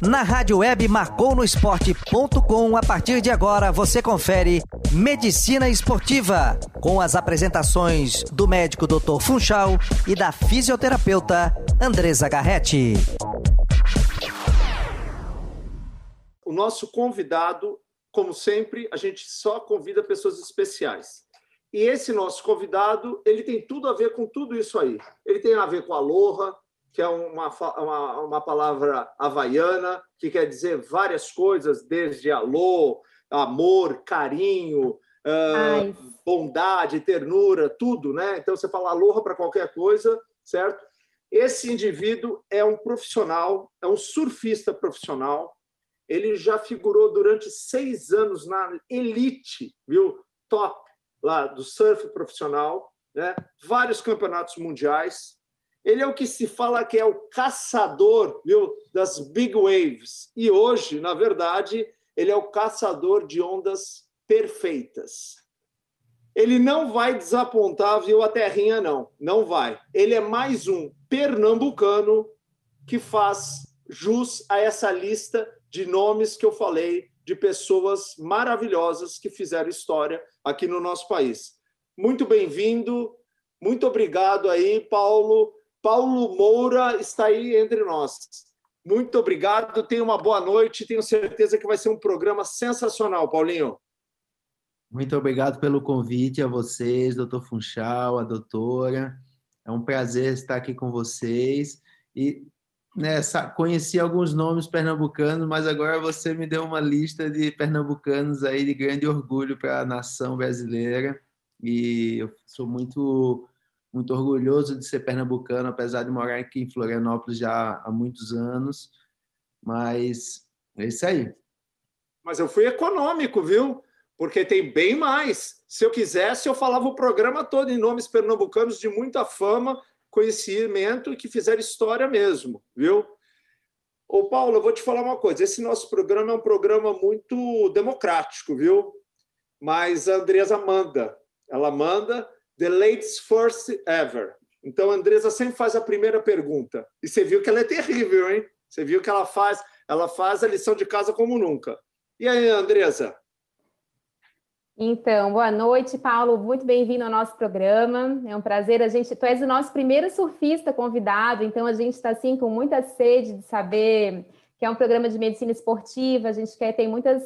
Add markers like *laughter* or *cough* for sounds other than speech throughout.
Na rádio web marconosport.com, a partir de agora você confere Medicina Esportiva, com as apresentações do médico Dr. Funchal e da fisioterapeuta Andresa Garretti. O nosso convidado, como sempre, a gente só convida pessoas especiais. E esse nosso convidado, ele tem tudo a ver com tudo isso aí. Ele tem a ver com aloha, que é uma, uma, uma palavra havaiana, que quer dizer várias coisas, desde alô, amor, carinho, uh, bondade, ternura, tudo, né? Então você fala aloha para qualquer coisa, certo? Esse indivíduo é um profissional, é um surfista profissional. Ele já figurou durante seis anos na elite, viu? Top lá do surf profissional, né? vários campeonatos mundiais. Ele é o que se fala que é o caçador viu, das big waves. E hoje, na verdade, ele é o caçador de ondas perfeitas. Ele não vai desapontar, viu, a terrinha, não. Não vai. Ele é mais um pernambucano que faz jus a essa lista de nomes que eu falei de pessoas maravilhosas que fizeram história aqui no nosso país. Muito bem-vindo, muito obrigado aí, Paulo. Paulo Moura está aí entre nós. Muito obrigado, tenha uma boa noite, tenho certeza que vai ser um programa sensacional, Paulinho. Muito obrigado pelo convite a vocês, doutor Funchal, a doutora. É um prazer estar aqui com vocês. E né, conheci alguns nomes pernambucanos, mas agora você me deu uma lista de pernambucanos aí de grande orgulho para a nação brasileira e eu sou muito muito orgulhoso de ser pernambucano, apesar de morar aqui em Florianópolis já há muitos anos, mas é isso aí. Mas eu fui econômico, viu? Porque tem bem mais. Se eu quisesse, eu falava o programa todo em nomes pernambucanos de muita fama conhecimento e que fizeram história mesmo, viu? Ô, Paulo, eu vou te falar uma coisa. Esse nosso programa é um programa muito democrático, viu? Mas a Andresa manda. Ela manda the latest first ever. Então, a Andresa sempre faz a primeira pergunta. E você viu que ela é terrível, hein? Você viu que ela faz, ela faz a lição de casa como nunca. E aí, Andresa? Então, boa noite, Paulo. Muito bem-vindo ao nosso programa. É um prazer. A gente, tu és o nosso primeiro surfista convidado, então a gente está assim com muita sede de saber que é um programa de medicina esportiva. A gente quer ter muitas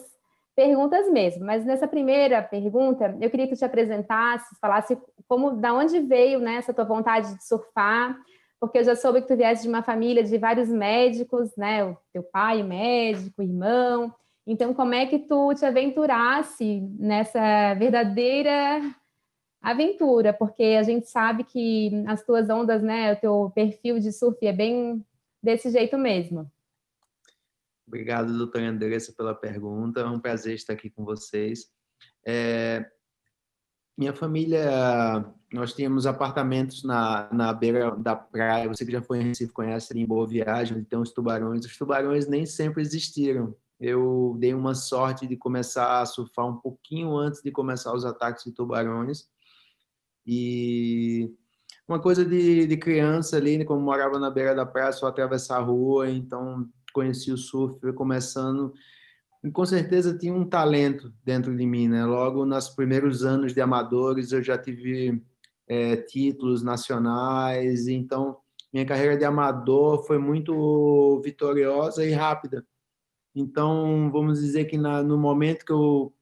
perguntas mesmo. Mas nessa primeira pergunta, eu queria que tu te apresentasse, falasse como, da onde veio né, essa tua vontade de surfar, porque eu já soube que tu viesse de uma família de vários médicos, né? O teu pai médico, irmão. Então, como é que tu te aventurasse nessa verdadeira aventura? Porque a gente sabe que as tuas ondas, né, o teu perfil de surf é bem desse jeito mesmo. Obrigado, doutora Andressa, pela pergunta. É um prazer estar aqui com vocês. É, minha família, nós tínhamos apartamentos na, na beira da praia. Você que já foi em Recife conhece em Boa Viagem, onde tem os tubarões. Os tubarões nem sempre existiram eu dei uma sorte de começar a surfar um pouquinho antes de começar os ataques de tubarões. E uma coisa de, de criança ali, como morava na beira da praia, só atravessar a rua, então conheci o surf, foi começando. E com certeza tinha um talento dentro de mim, né? Logo nos primeiros anos de amadores eu já tive é, títulos nacionais, então minha carreira de amador foi muito vitoriosa e rápida então, vamos dizer que na, no momento que eu,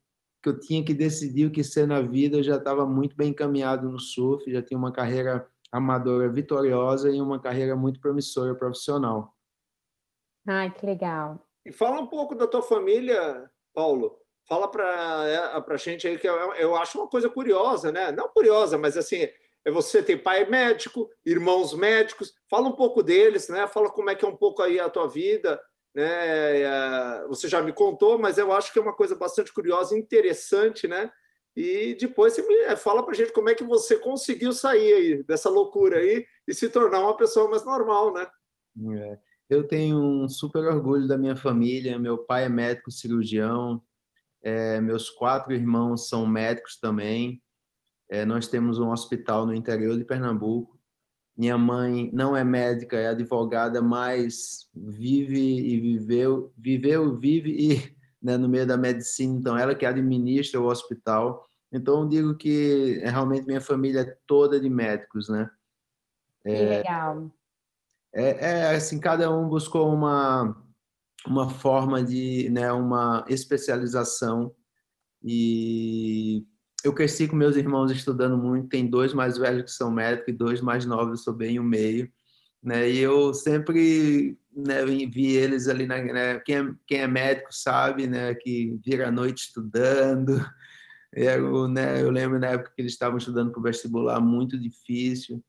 que eu tinha que decidir o que ser na vida, eu já estava muito bem encaminhado no surf, já tinha uma carreira amadora vitoriosa e uma carreira muito promissora profissional. Ai, que legal. E fala um pouco da tua família, Paulo. Fala para é, a gente aí que eu, eu acho uma coisa curiosa, né? Não curiosa, mas assim, é você tem pai médico, irmãos médicos. Fala um pouco deles, né? Fala como é que é um pouco aí a tua vida, né? É, você já me contou, mas eu acho que é uma coisa bastante curiosa, interessante, né? E depois você me fala para gente como é que você conseguiu sair aí dessa loucura aí e se tornar uma pessoa mais normal, né? É. Eu tenho um super orgulho da minha família. Meu pai é médico cirurgião, é, meus quatro irmãos são médicos também. É, nós temos um hospital no interior de Pernambuco Minha mãe não é médica, é advogada, mas vive e viveu, viveu, vive e *laughs* né, no meio da medicina. Então, ela que administra o hospital. Então, eu digo que é realmente minha família é toda de médicos, né? É, que legal. É, é, assim, cada um buscou uma uma forma de, né, uma especialização e eu cresci com meus irmãos estudando muito, tem dois mais velhos que são médicos e dois mais novos, eu sou bem o meio, né? E eu sempre né, vi eles ali, na, né, quem, é, quem é médico sabe, né, que vira a noite estudando. *laughs* Eu, né, eu lembro na época que eles estavam estudando para o vestibular, muito difícil.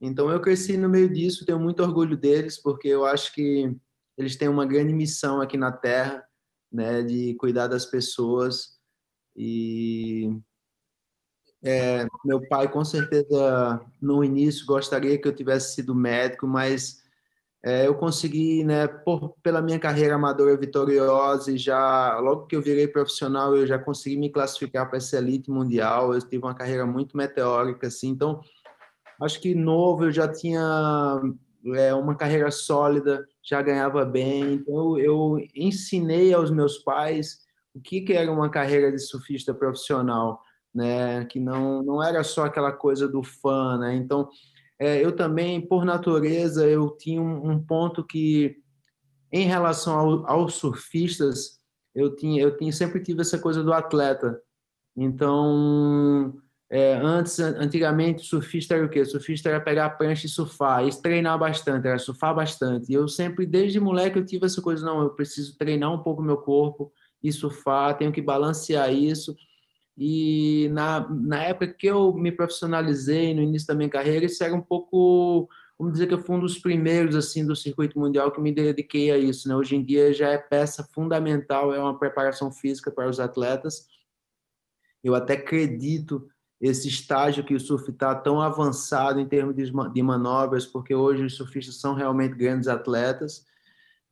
Então eu cresci no meio disso, tenho muito orgulho deles, porque eu acho que eles têm uma grande missão aqui na Terra, né, de cuidar das pessoas e é, meu pai, com certeza, no início gostaria que eu tivesse sido médico, mas é, eu consegui, né, por, pela minha carreira amadora vitoriosa e já, logo que eu virei profissional, eu já consegui me classificar para essa elite mundial. Eu tive uma carreira muito meteórica, assim, então acho que novo eu já tinha é, uma carreira sólida, já ganhava bem. Então eu ensinei aos meus pais o que, que era uma carreira de surfista profissional né? Que não não era só aquela coisa do fã, né? Então, é, eu também, por natureza, eu tinha um, um ponto que, em relação ao, aos surfistas, eu tinha eu tinha sempre tive essa coisa do atleta. Então, é, antes, antigamente, surfista era o quê? Surfista era pegar a prancha e surfar, e treinar bastante, era surfar bastante. E eu sempre, desde moleque, eu tive essa coisa, não, eu preciso treinar um pouco meu corpo e surfar, tenho que balancear isso. E na, na época que eu me profissionalizei, no início da minha carreira, isso era um pouco, vamos dizer que eu fui um dos primeiros assim do circuito mundial que me dediquei a isso. Né? Hoje em dia já é peça fundamental, é uma preparação física para os atletas. Eu até acredito esse estágio que o surf está tão avançado em termos de manobras, porque hoje os surfistas são realmente grandes atletas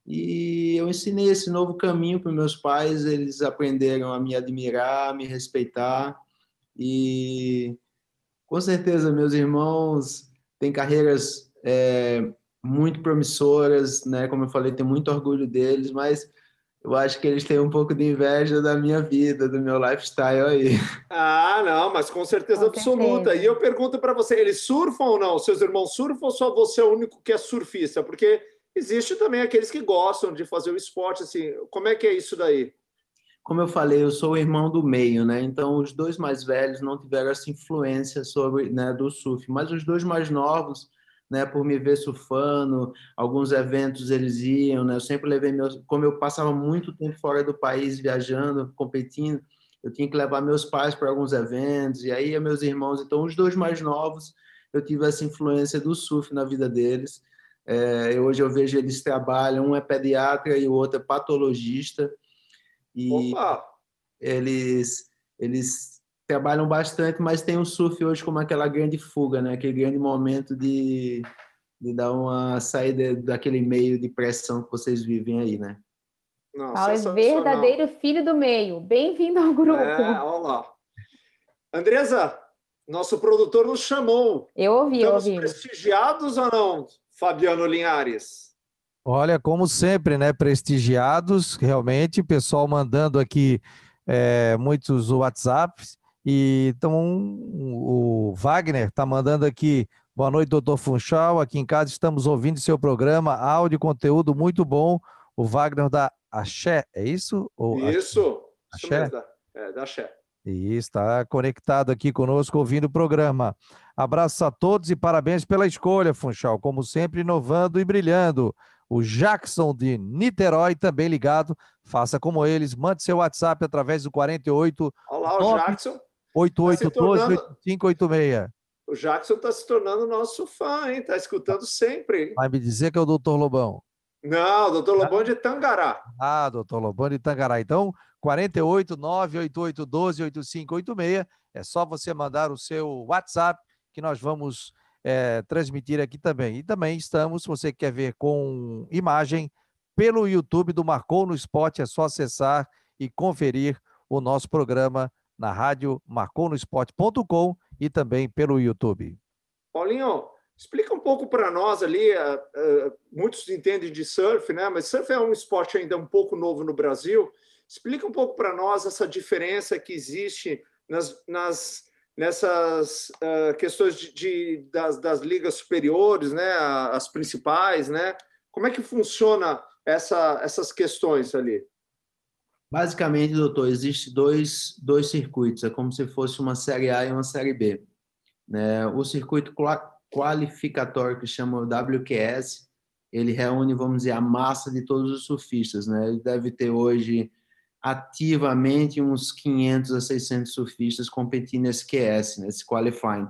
e eu ensinei esse novo caminho para meus pais, eles aprenderam a me admirar, a me respeitar. E com certeza meus irmãos têm carreiras é, muito promissoras, né? Como eu falei, tenho muito orgulho deles, mas eu acho que eles têm um pouco de inveja da minha vida, do meu lifestyle aí. Ah, não, mas com certeza com absoluta. Certeza. E eu pergunto para você, eles surfam ou não? Seus irmãos surfam ou só você é o único que é surfista? Porque Existe também aqueles que gostam de fazer o esporte, assim, como é que é isso daí? Como eu falei, eu sou o irmão do meio, né? Então, os dois mais velhos não tiveram essa influência sobre, né, do surf, mas os dois mais novos, né, por me ver surfando, alguns eventos eles iam, né? Eu sempre levei meus, como eu passava muito tempo fora do país viajando, competindo, eu tinha que levar meus pais para alguns eventos e aí meus irmãos, então os dois mais novos, eu tive essa influência do surf na vida deles. É, hoje eu vejo eles trabalham, um é pediatra e o outro é patologista. E Opa! eles eles trabalham bastante, mas tem o surf hoje como aquela grande fuga, né? Aquele grande momento de, de dar uma saída daquele meio de pressão que vocês vivem aí, né? Paulo é verdadeiro filho do meio. Bem-vindo ao grupo. É, olha lá. Andresa, nosso produtor nos chamou. Eu ouvi, Estamos eu ouvi. prestigiados ou não? Fabiano Linhares? Olha, como sempre, né? Prestigiados, realmente, pessoal mandando aqui é, muitos WhatsApps. E então o Wagner está mandando aqui. Boa noite, doutor Funchal. Aqui em casa estamos ouvindo seu programa, áudio, conteúdo muito bom. O Wagner da Axé, é isso? Ou isso, Axé? isso é, da Axé. E está conectado aqui conosco ouvindo o programa. Abraços a todos e parabéns pela escolha, Funchal. Como sempre, inovando e brilhando. O Jackson de Niterói também ligado. Faça como eles. Mande seu WhatsApp através do 48. Olá, o Jackson. 8812-8586. O Jackson está se tornando nosso fã, hein? Está escutando sempre. Vai me dizer que é o doutor Lobão. Não, doutor Lobão é de Tangará. Ah, doutor Lobão de Tangará. Então, 48 988 12 8586. É só você mandar o seu WhatsApp que nós vamos é, transmitir aqui também. E também estamos, se você quer ver com imagem, pelo YouTube do Marcou no Esporte, é só acessar e conferir o nosso programa na rádio marconosport.com e também pelo YouTube. Paulinho, Explica um pouco para nós ali, uh, uh, muitos entendem de surf, né? Mas surf é um esporte ainda um pouco novo no Brasil. Explica um pouco para nós essa diferença que existe nas, nas nessas uh, questões de, de das, das, ligas superiores, né? As principais, né? Como é que funciona essa, essas questões ali? Basicamente, doutor, existe dois, dois circuitos. É como se fosse uma série A e uma série B. Né? O circuito qualificatório que chama WQS, ele reúne, vamos dizer, a massa de todos os surfistas, né? Ele deve ter hoje ativamente uns 500 a 600 surfistas competindo nesse QS, nesse qualifying.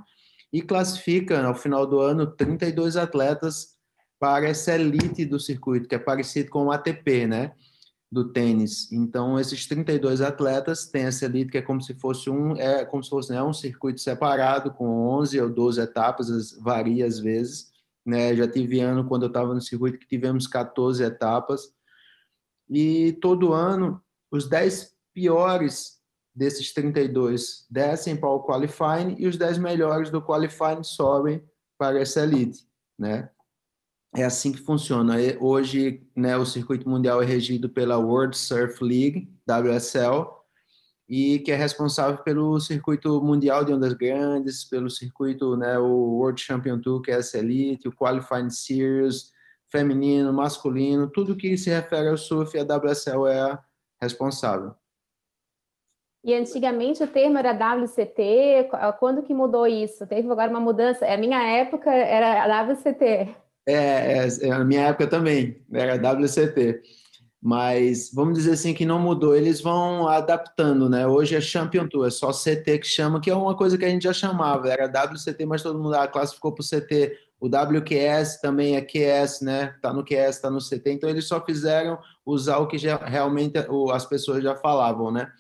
E classifica, ao final do ano, 32 atletas para essa elite do circuito, que é parecido com o ATP, né? Do tênis. Então, esses 32 atletas têm essa elite que é como se fosse um, é como se fosse né, um circuito separado com 11 ou 12 etapas, varia às vezes. Né? Já tive ano quando eu estava no circuito que tivemos 14 etapas. E todo ano, os 10 piores desses 32 descem para o qualifying e os 10 melhores do qualifying sobem para essa elite, né? É assim que funciona. Hoje, né, o circuito mundial é regido pela World Surf League, WSL, e que é responsável pelo circuito mundial de ondas grandes, pelo circuito, né, o World Champion Tour, que é essa elite, o Qualifying Series, feminino, masculino, tudo que se refere ao surf, a WSL é responsável. E antigamente o termo era WCT, quando que mudou isso? Teve agora uma mudança? A minha época era WCT. É, é, é, a minha época também, era WCT. Mas vamos dizer assim que não mudou, eles vão adaptando, né? Hoje é Champion Tour, é só CT que chama, que é uma coisa que a gente já chamava, era WCT, mas todo mundo ah, classificou para o CT. O WQS também é QS, né? Tá no QS, tá no CT, então eles só fizeram usar o que já, realmente as pessoas já falavam, né?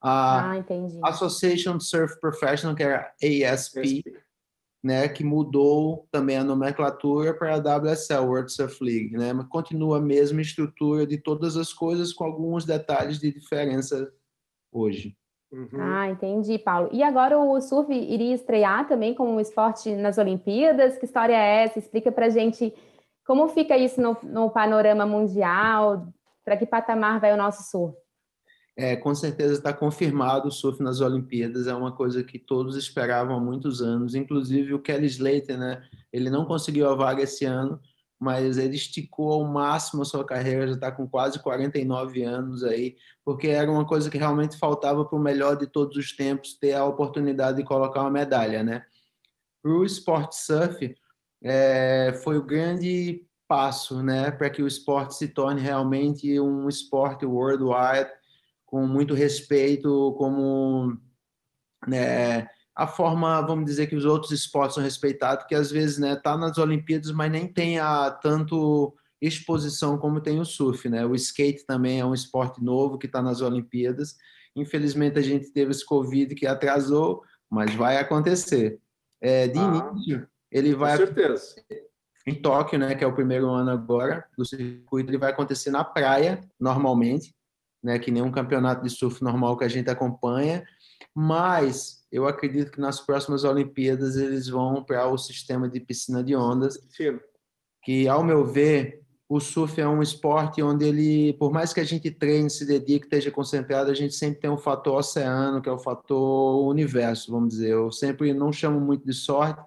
A ah, entendi. Association Surf Professional, que era ASP, ASP né, que mudou também a nomenclatura para a WSL, World Surf League, né, mas continua a mesma estrutura de todas as coisas com alguns detalhes de diferença hoje. Uhum. Ah, entendi, Paulo. E agora o surf iria estrear também como um esporte nas Olimpíadas? Que história é essa? Explica para gente como fica isso no, no panorama mundial, para que patamar vai o nosso surf? É, com certeza está confirmado o surf nas Olimpíadas, é uma coisa que todos esperavam há muitos anos, inclusive o Kelly Slater, né? Ele não conseguiu a vaga esse ano, mas ele esticou ao máximo a sua carreira, já está com quase 49 anos aí, porque era uma coisa que realmente faltava para o melhor de todos os tempos ter a oportunidade de colocar uma medalha, né? Para o Sport Surf, é, foi o grande passo, né, para que o esporte se torne realmente um esporte worldwide, com muito respeito, como né, a forma, vamos dizer, que os outros esportes são respeitados, que às vezes né, tá nas Olimpíadas, mas nem tem a tanto exposição como tem o surf, né? O skate também é um esporte novo que está nas Olimpíadas. Infelizmente a gente teve esse Covid que atrasou, mas vai acontecer. É, de ah, início, ele vai com certeza. em Tóquio, né? Que é o primeiro ano agora do circuito, ele vai acontecer na praia normalmente né, que nem um campeonato de surf normal que a gente acompanha, mas eu acredito que nas próximas Olimpíadas eles vão para o sistema de piscina de ondas, que ao meu ver o surf é um esporte onde ele, por mais que a gente treine, se dedique, esteja concentrado, a gente sempre tem um fator oceano, que é o fator universo, vamos dizer. Eu sempre não chamo muito de sorte,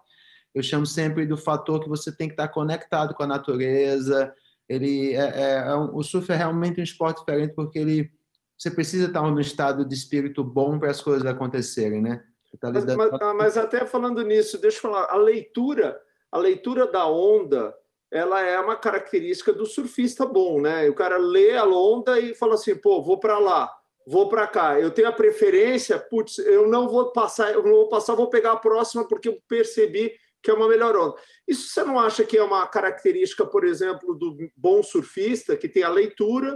eu chamo sempre do fator que você tem que estar conectado com a natureza, ele é, é, é um, o surf é realmente um esporte diferente porque ele você precisa estar no estado de espírito bom para as coisas acontecerem, né? Tá mas, mas, mas, até falando nisso, deixa eu falar, a leitura, a leitura da onda, ela é uma característica do surfista bom, né? O cara lê a onda e fala assim, pô, vou para lá, vou para cá. Eu tenho a preferência, putz, eu não vou passar, eu não vou passar, vou pegar a próxima porque eu percebi que é uma melhor onda. Isso você não acha que é uma característica, por exemplo, do bom surfista, que tem a leitura,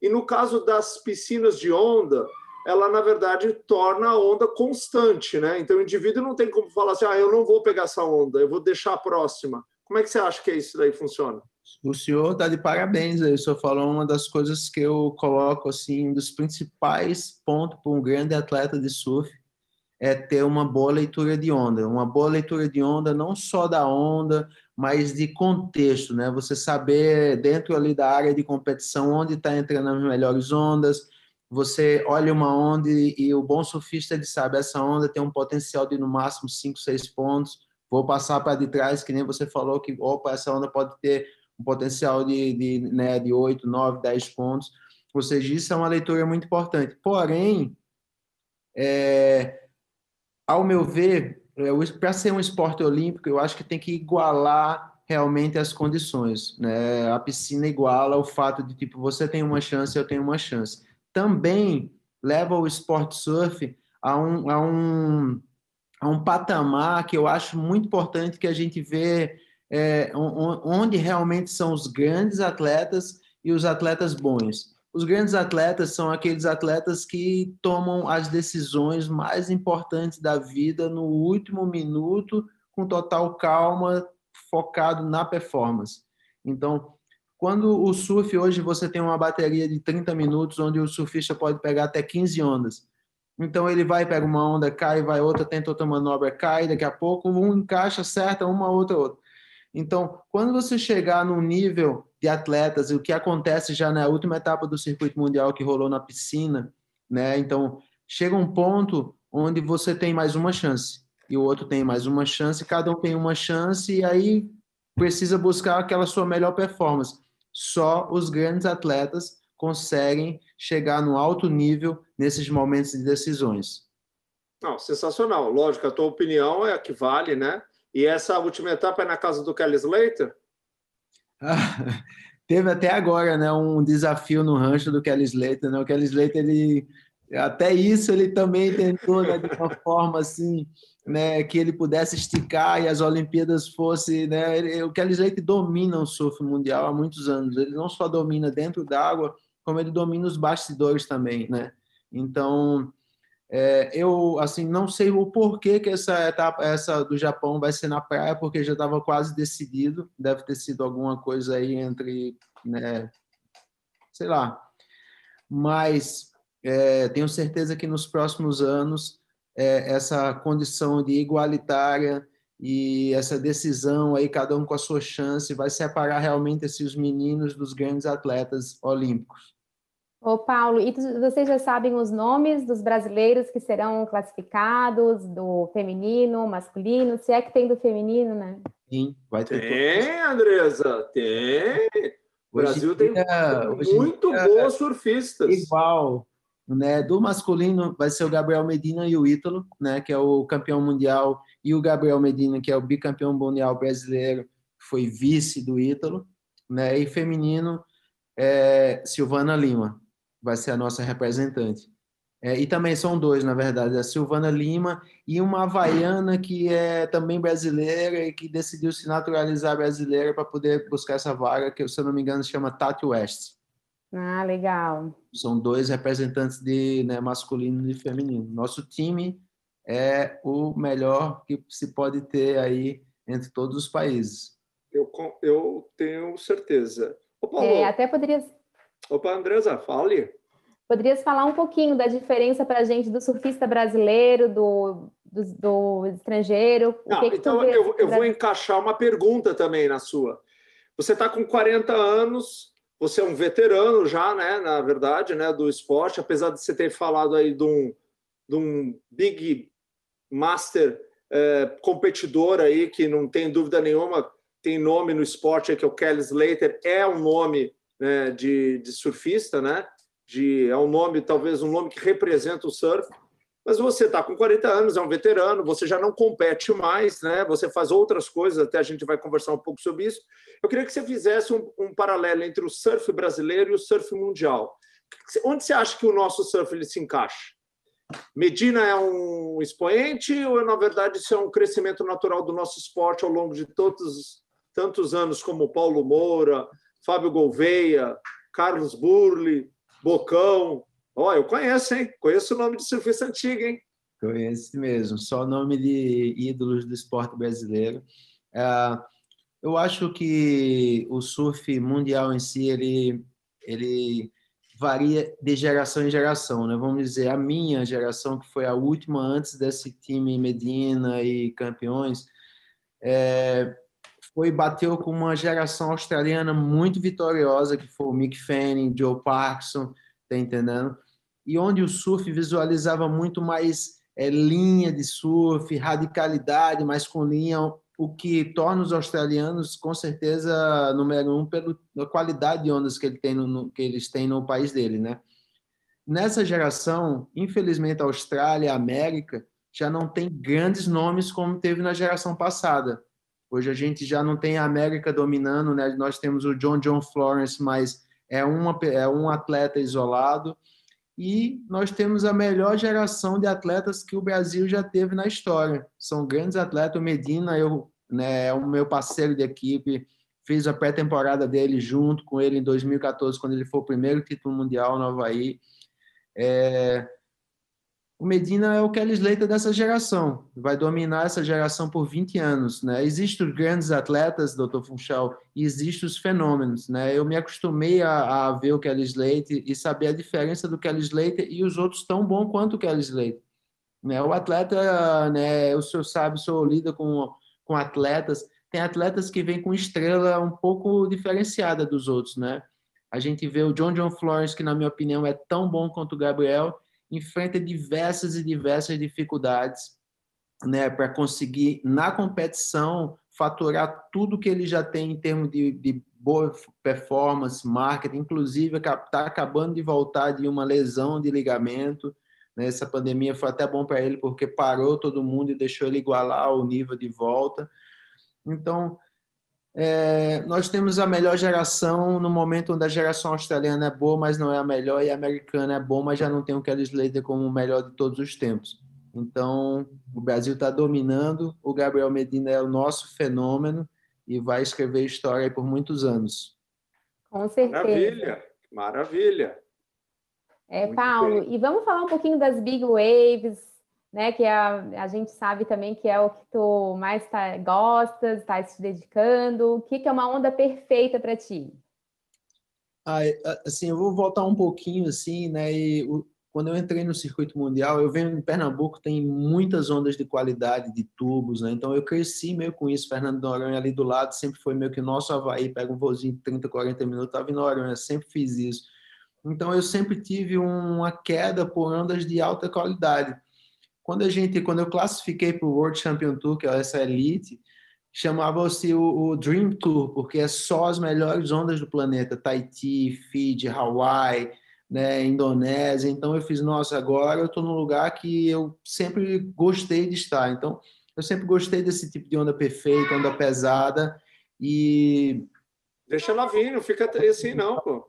e no caso das piscinas de onda, ela na verdade torna a onda constante, né? Então o indivíduo não tem como falar assim, ah, eu não vou pegar essa onda, eu vou deixar a próxima. Como é que você acha que isso daí funciona? O senhor está de parabéns aí. O senhor falou uma das coisas que eu coloco assim, um dos principais pontos para um grande atleta de surf é ter uma boa leitura de onda, uma boa leitura de onda não só da onda, mas de contexto, né? Você saber dentro ali da área de competição onde está entrando as melhores ondas. Você olha uma onda e, o bom surfista ele sabe essa onda tem um potencial de no máximo 5, 6 pontos. Vou passar para de trás, que nem você falou que opa, essa onda pode ter um potencial de, de, né, de 8, 9, 10 pontos. Ou seja, isso é uma leitura muito importante. Porém, é, ao meu ver, é, para ser um esporte olímpico, eu acho que tem que igualar realmente as condições. Né? A piscina iguala o fato de, tipo, você tem uma chance, eu tenho uma chance. Também leva o esporte surf a um, a um, a um patamar que eu acho muito importante que a gente vê é, onde realmente são os grandes atletas e os atletas bons. Os grandes atletas são aqueles atletas que tomam as decisões mais importantes da vida no último minuto, com total calma, focado na performance. Então, quando o surf hoje você tem uma bateria de 30 minutos, onde o surfista pode pegar até 15 ondas. Então ele vai, pega uma onda, cai, vai outra, tenta outra manobra, cai, daqui a pouco um encaixa, acerta uma, outra, outra. Então, quando você chegar no nível de atletas, o que acontece já na última etapa do circuito mundial que rolou na piscina, né? Então, chega um ponto onde você tem mais uma chance e o outro tem mais uma chance, cada um tem uma chance e aí precisa buscar aquela sua melhor performance. Só os grandes atletas conseguem chegar no alto nível nesses momentos de decisões. Não, sensacional. Lógico, a tua opinião é a que vale, né? E essa última etapa é na casa do Kelly Slater? Ah, *laughs* teve até agora, né, um desafio no rancho do Kelly Slater, né? O Kelly Slater, ele até isso ele também tentou, né, de uma *laughs* forma assim, né, que ele pudesse esticar e as Olimpíadas fosse, né, ele, o Kelly Slater domina o surf mundial há muitos anos. Ele não só domina dentro d'água, como ele domina os bastidores também, né? Então, é, eu assim não sei o porquê que essa etapa, essa do Japão vai ser na praia, porque já estava quase decidido. Deve ter sido alguma coisa aí entre, né, sei lá. Mas é, tenho certeza que nos próximos anos é, essa condição de igualitária e essa decisão aí cada um com a sua chance vai separar realmente esses meninos dos grandes atletas olímpicos. Ô, Paulo, e vocês já sabem os nomes dos brasileiros que serão classificados, do feminino, masculino, se é que tem do feminino, né? Sim, vai ter. Tem, Andresa, tem. O Brasil tem muito boas surfistas. Igual. Né, do masculino vai ser o Gabriel Medina e o Ítalo, né, que é o campeão mundial, e o Gabriel Medina, que é o bicampeão mundial brasileiro, foi vice do Ítalo, né, e feminino é Silvana Lima, vai ser a nossa representante. É, e também são dois, na verdade, a Silvana Lima e uma havaiana que é também brasileira e que decidiu se naturalizar brasileira para poder buscar essa vaga, que, se eu não me engano, se chama Tati West. Ah, legal. São dois representantes de né, masculino e feminino. Nosso time é o melhor que se pode ter aí entre todos os países. Eu, eu tenho certeza. Ô, Paulo, é, até poderia Opa, Andresa, fale. Poderias falar um pouquinho da diferença para a gente do surfista brasileiro, do, do, do estrangeiro? Não, que então, que eu, eu vou encaixar uma pergunta também na sua. Você está com 40 anos, você é um veterano já, né, na verdade, né, do esporte, apesar de você ter falado aí de um, de um big master é, competidor aí, que não tem dúvida nenhuma, tem nome no esporte, que é o Kelly Slater, é um nome né, de, de surfista, né? De, é um nome, talvez um nome que representa o surf, mas você está com 40 anos, é um veterano, você já não compete mais, né? Você faz outras coisas, até a gente vai conversar um pouco sobre isso. Eu queria que você fizesse um, um paralelo entre o surf brasileiro e o surf mundial. Onde você acha que o nosso surf ele se encaixa? Medina é um expoente ou, na verdade, isso é um crescimento natural do nosso esporte ao longo de todos tantos anos, como Paulo Moura, Fábio Gouveia, Carlos Burli, Bocão. Ó, eu conheço, hein? Conheço o nome de surfista antigo, hein? Conheço mesmo, só nome de ídolos do esporte brasileiro. É, eu acho que o surf mundial em si, ele, ele varia de geração em geração, né? Vamos dizer, a minha geração, que foi a última antes desse time Medina e campeões, é, foi bateu com uma geração australiana muito vitoriosa, que foi o Mick Fanning, Joe Parkinson, tá entendendo? E onde o surf visualizava muito mais é, linha de surf, radicalidade, mais com linha o que torna os australianos, com certeza, número um pela qualidade de ondas que, ele tem no, que eles têm no país dele, né? Nessa geração, infelizmente, a Austrália, a América, já não tem grandes nomes como teve na geração passada. Hoje a gente já não tem a América dominando, né? Nós temos o John John Florence, mas é, uma, é um atleta isolado. E nós temos a melhor geração de atletas que o Brasil já teve na história. São grandes atletas. O Medina, eu, né, é o meu parceiro de equipe, fiz a pré-temporada dele junto com ele em 2014, quando ele foi o primeiro título mundial no Havaí. É, o Medina é o Kelly Slater dessa geração, vai dominar essa geração por 20 anos, né? Existem os grandes atletas, Dr. Funchal, e existem os fenômenos, né? Eu me acostumei a, a, ver o Kelly Slater e saber a diferença do Kelly Slater e os outros tão bom quanto o Kelly Slater. Né? O atleta, né, o senhor sabe, o senhor lida com, com atletas, tem atletas que vêm com estrela um pouco diferenciada dos outros, né? A gente vê o John John Florence, que na minha opinião é tão bom quanto o Gabriel, enfrenta diversas e diversas dificuldades né, para conseguir, na competição, faturar tudo que ele já tem em termos de, de boa performance, marketing, inclusive está acabando de voltar de uma lesão de ligamento. Né? Essa pandemia foi até bom para ele porque parou todo mundo e deixou ele igualar o nível de volta. Então, é, nós temos a melhor geração no momento onde a geração australiana é boa, mas não é a melhor, e a americana é boa, mas já não tem o Kelly Slater como o melhor de todos os tempos. Então, o Brasil está dominando, o Gabriel Medina é o nosso fenômeno e vai escrever história por muitos anos. Com certeza. Maravilha, maravilha. É, Muito Paulo, bem. e vamos falar um pouquinho das big waves, né? Que a, a gente sabe também que é o que tu mais tá, gosta, está se dedicando. O que, que é uma onda perfeita para ti? Assim, eu vou voltar um pouquinho assim, né? E o, quando eu entrei no circuito mundial, eu venho em Pernambuco, tem muitas ondas de qualidade de tubos, né? Então eu cresci meio com isso. Fernando Noronha ali do lado sempre foi meio que nosso Havaí, pega um voozinho de 30, 40 minutos, estava em Noronha, sempre fiz isso. Então eu sempre tive uma queda por ondas de alta qualidade. Quando a gente, quando eu classifiquei para o World Champion Tour, que é essa elite, chamava-se o, o, Dream Tour, porque é só as melhores ondas do planeta, Tahiti, Fiji, Hawaii, né, Indonésia. Então eu fiz, nossa, agora eu estou num lugar que eu sempre gostei de estar. Então eu sempre gostei desse tipo de onda perfeita, onda pesada e deixa ela vir, não fica assim não, pô.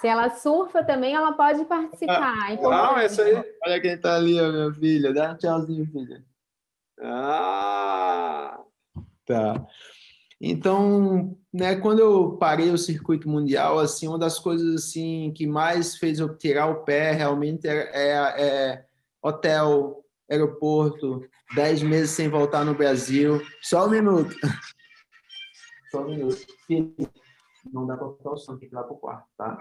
Se ela surfa também, ela pode participar. Ah, então, não, essa aí. Olha quem tá ali, minha filha. Dá um tchauzinho, filha. Ah! Tá. Então, né, quando eu parei o circuito mundial, assim, uma das coisas assim que mais fez eu tirar o pé realmente é, é, é hotel, aeroporto, dez meses sem voltar no Brasil. Só um minuto. *laughs* Só um minuto. Não dá para botar o som, tem que ir lá para o quarto, tá?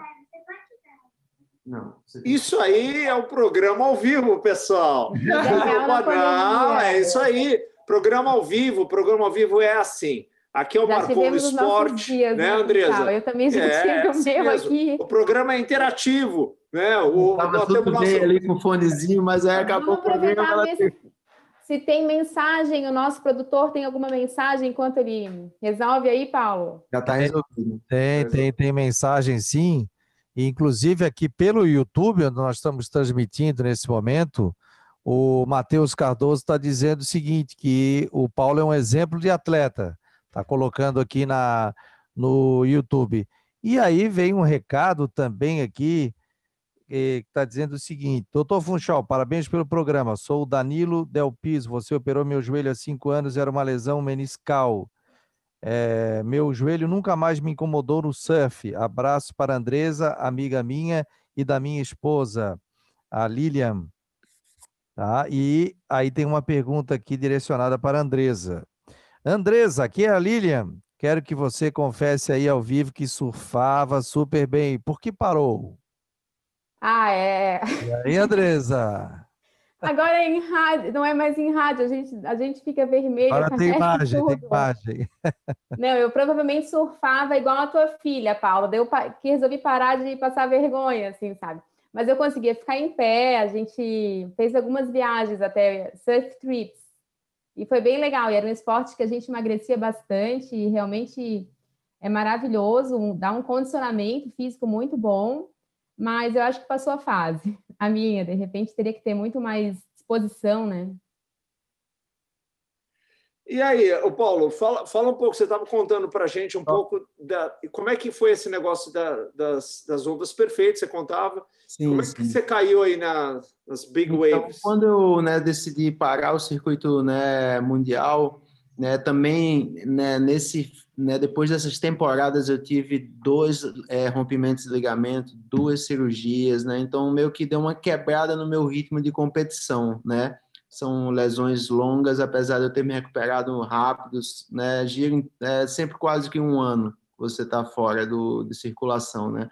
Não. Isso aí é o um programa ao vivo, pessoal. *laughs* Não, é isso aí. Programa ao vivo. Programa ao vivo é assim. Aqui é o Marcou no Esporte, dias, né, né Andresa? Eu também já é, tive o meu aqui. O programa é interativo, né? O, nós temos nosso... ali com o fonezinho, mas aí acabou o programa. Ela... Se tem mensagem, o nosso produtor tem alguma mensagem enquanto ele resolve aí, Paulo? Já está resolvido. Tem, tem, tem mensagem sim. Inclusive aqui pelo YouTube, onde nós estamos transmitindo nesse momento, o Matheus Cardoso está dizendo o seguinte: que o Paulo é um exemplo de atleta. Está colocando aqui na, no YouTube. E aí vem um recado também aqui que está dizendo o seguinte: Doutor Funchal, parabéns pelo programa. Sou o Danilo Del Piso. Você operou meu joelho há cinco anos, era uma lesão meniscal. É, meu joelho nunca mais me incomodou no surf. Abraço para Andresa, amiga minha e da minha esposa, a Lilian. Tá? E aí tem uma pergunta aqui direcionada para Andresa. Andresa, aqui é a Lilian. quero que você confesse aí ao vivo que surfava super bem. Por que parou? Ah, é. E aí, Andresa? Agora é em rádio, não é mais em rádio, a gente, a gente fica vermelho. Agora tem imagem, tudo. tem imagem. Não, eu provavelmente surfava igual a tua filha, Paula. Deu que resolvi parar de passar vergonha, assim, sabe? Mas eu conseguia ficar em pé, a gente fez algumas viagens até surf trips. E foi bem legal, e era um esporte que a gente emagrecia bastante e realmente é maravilhoso, dá um condicionamento físico muito bom mas eu acho que passou a fase. A minha, de repente, teria que ter muito mais disposição, né? E aí, o Paulo, fala, fala um pouco, você estava contando para a gente um ah. pouco da, como é que foi esse negócio da, das, das ondas perfeitas, você contava. Sim, como é que você caiu aí na, nas big então, waves? Quando eu né, decidi parar o circuito né, mundial, né, também né, nesse né, depois dessas temporadas eu tive dois é, rompimentos de ligamento, duas cirurgias, né? Então meio que deu uma quebrada no meu ritmo de competição, né? São lesões longas, apesar de eu ter me recuperado rápidos, né? Gira é, sempre quase que um ano você está fora do, de circulação, né?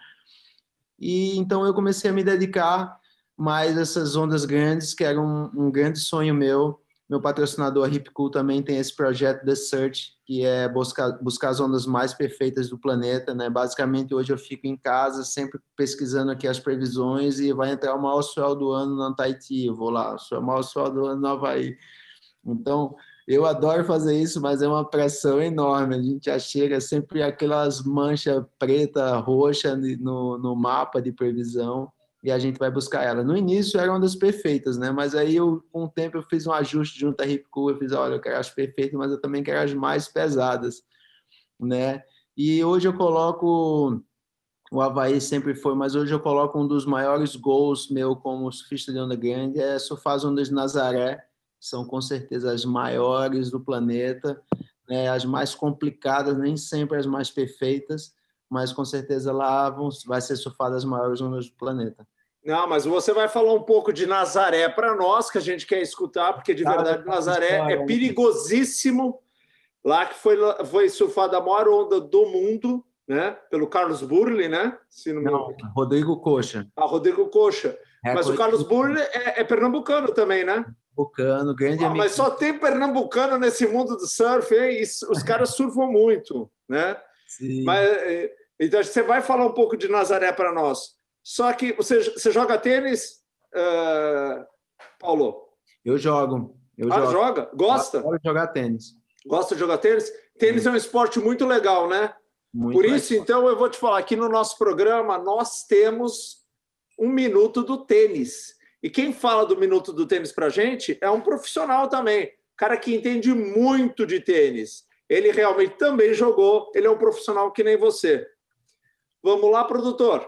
E então eu comecei a me dedicar mais a essas ondas grandes, que era um, um grande sonho meu, meu patrocinador Hipcool também tem esse projeto The Search, que é buscar, buscar as ondas mais perfeitas do planeta, né? Basicamente, hoje eu fico em casa sempre pesquisando aqui as previsões e vai entrar o maior sol do ano na Tahiti, eu vou lá, o maior sol do ano no Havaí. Então, eu adoro fazer isso, mas é uma pressão enorme. A gente já chega sempre aquelas manchas preta, roxa no, no mapa de previsão e a gente vai buscar ela. No início era uma das perfeitas, né? Mas aí eu, com o tempo eu fiz um ajuste junto à Hip Cool, eu fiz, olha, eu quero as perfeitas, mas eu também quero as mais pesadas, né? E hoje eu coloco o Havaí sempre foi, mas hoje eu coloco um dos maiores gols meu como surfista de onda grande é surfar as ondas de Nazaré, são com certeza as maiores do planeta, né? As mais complicadas, nem sempre as mais perfeitas, mas com certeza lá vão, vai ser surfado as maiores ondas do planeta. Não, mas você vai falar um pouco de Nazaré para nós, que a gente quer escutar, porque de verdade Nazaré é perigosíssimo. Lá que foi, foi surfada a maior onda do mundo, né? Pelo Carlos Burley, né? Se não, não Rodrigo Coxa. Ah, Rodrigo Coxa. É, mas o Carlos Burley é, é, pernambucano também, né? Pernambucano, grande ah, amigo. Mas só tem pernambucano nesse mundo do surf, hein? E os caras surfam muito, né? Sim. Mas eh, então, você vai falar um pouco de Nazaré para nós. Só que você, você joga tênis, uh, Paulo? Eu jogo. Eu ah, jogo. joga? Gosta? Gosto de jogar tênis. Gosta de jogar tênis? Tênis é um esporte muito legal, né? Muito Por isso, legal. então, eu vou te falar, aqui no nosso programa, nós temos um minuto do tênis. E quem fala do minuto do tênis para gente é um profissional também, cara que entende muito de tênis. Ele realmente também jogou, ele é um profissional que nem você. Vamos lá, produtor.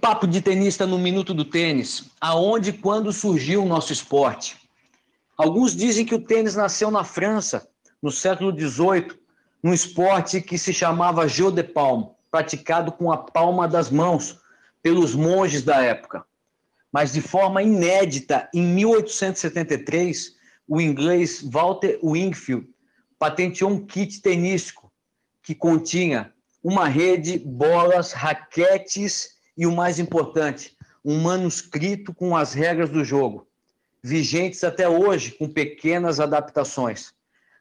Papo de tenista no Minuto do Tênis. Aonde e quando surgiu o nosso esporte? Alguns dizem que o tênis nasceu na França, no século XVIII, num esporte que se chamava jeu de paume, praticado com a palma das mãos pelos monges da época. Mas de forma inédita, em 1873, o inglês Walter Wingfield patenteou um kit tenístico que continha uma rede, bolas, raquetes e o mais importante, um manuscrito com as regras do jogo, vigentes até hoje, com pequenas adaptações.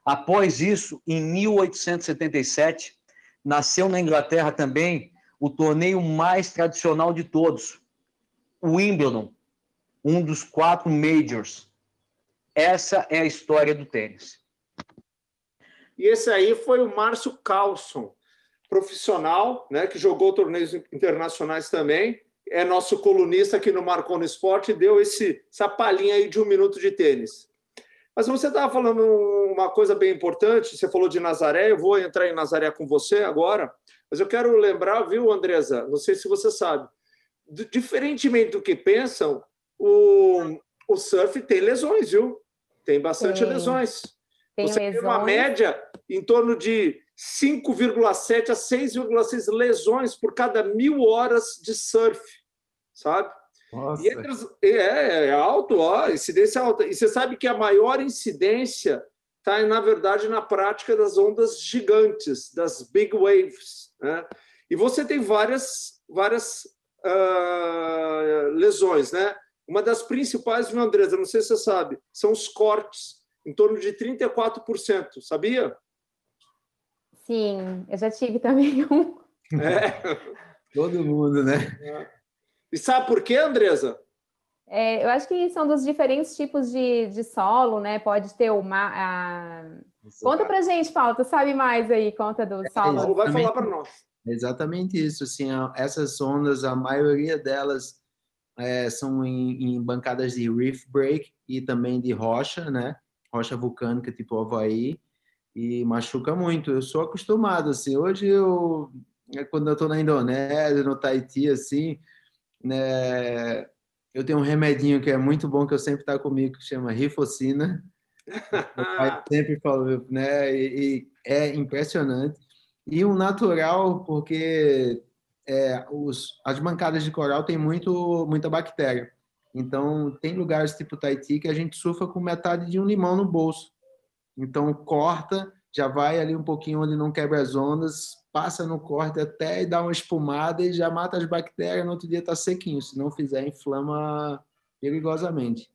Após isso, em 1877, nasceu na Inglaterra também o torneio mais tradicional de todos, o Wimbledon, um dos quatro majors. Essa é a história do tênis. E esse aí foi o Márcio Carlson, profissional, né, que jogou torneios internacionais também, é nosso colunista aqui no Marcou no Esporte, deu esse, essa palhinha aí de um minuto de tênis. Mas você estava falando uma coisa bem importante, você falou de Nazaré, eu vou entrar em Nazaré com você agora, mas eu quero lembrar, viu, Andresa, não sei se você sabe, diferentemente do que pensam, o, o surf tem lesões, viu? Tem bastante lesões. Tem você lesões. tem uma média em torno de 5,7 a 6,6 lesões por cada mil horas de surf, sabe? Nossa. E entre, é, é alto, ó, incidência alta. E você sabe que a maior incidência está, na verdade, na prática das ondas gigantes, das big waves. Né? E você tem várias, várias uh, lesões, né? Uma das principais, viu, Andresa? Não sei se você sabe, são os cortes, em torno de 34%, sabia? Sim, eu já tive também *laughs* um. É. Todo mundo, né? É. E sabe por quê, Andresa? É, eu acho que são dos diferentes tipos de, de solo, né? Pode ter uma. A... Conta pra gente, Paulo, tu sabe mais aí, conta do solo. É, vai falar para nós. Exatamente isso. Assim, essas ondas, a maioria delas é, são em, em, bancadas de reef break e também de rocha, né? Rocha vulcânica tipo Havaí e machuca muito. Eu sou acostumado assim. Hoje eu é, quando eu estou na Indonésia, no Tahiti assim, né, eu tenho um remedinho que é muito bom que eu sempre tá comigo que chama rifocina. *laughs* Meu pai sempre falou, né? E, e é impressionante. E o natural, porque é, os, as bancadas de coral têm muito, muita bactéria. Então, tem lugares tipo Tahiti que a gente surfa com metade de um limão no bolso. Então, corta, já vai ali um pouquinho onde não quebra as ondas, passa no corte até e dá uma espumada e já mata as bactérias. No outro dia está sequinho. Se não fizer, inflama perigosamente.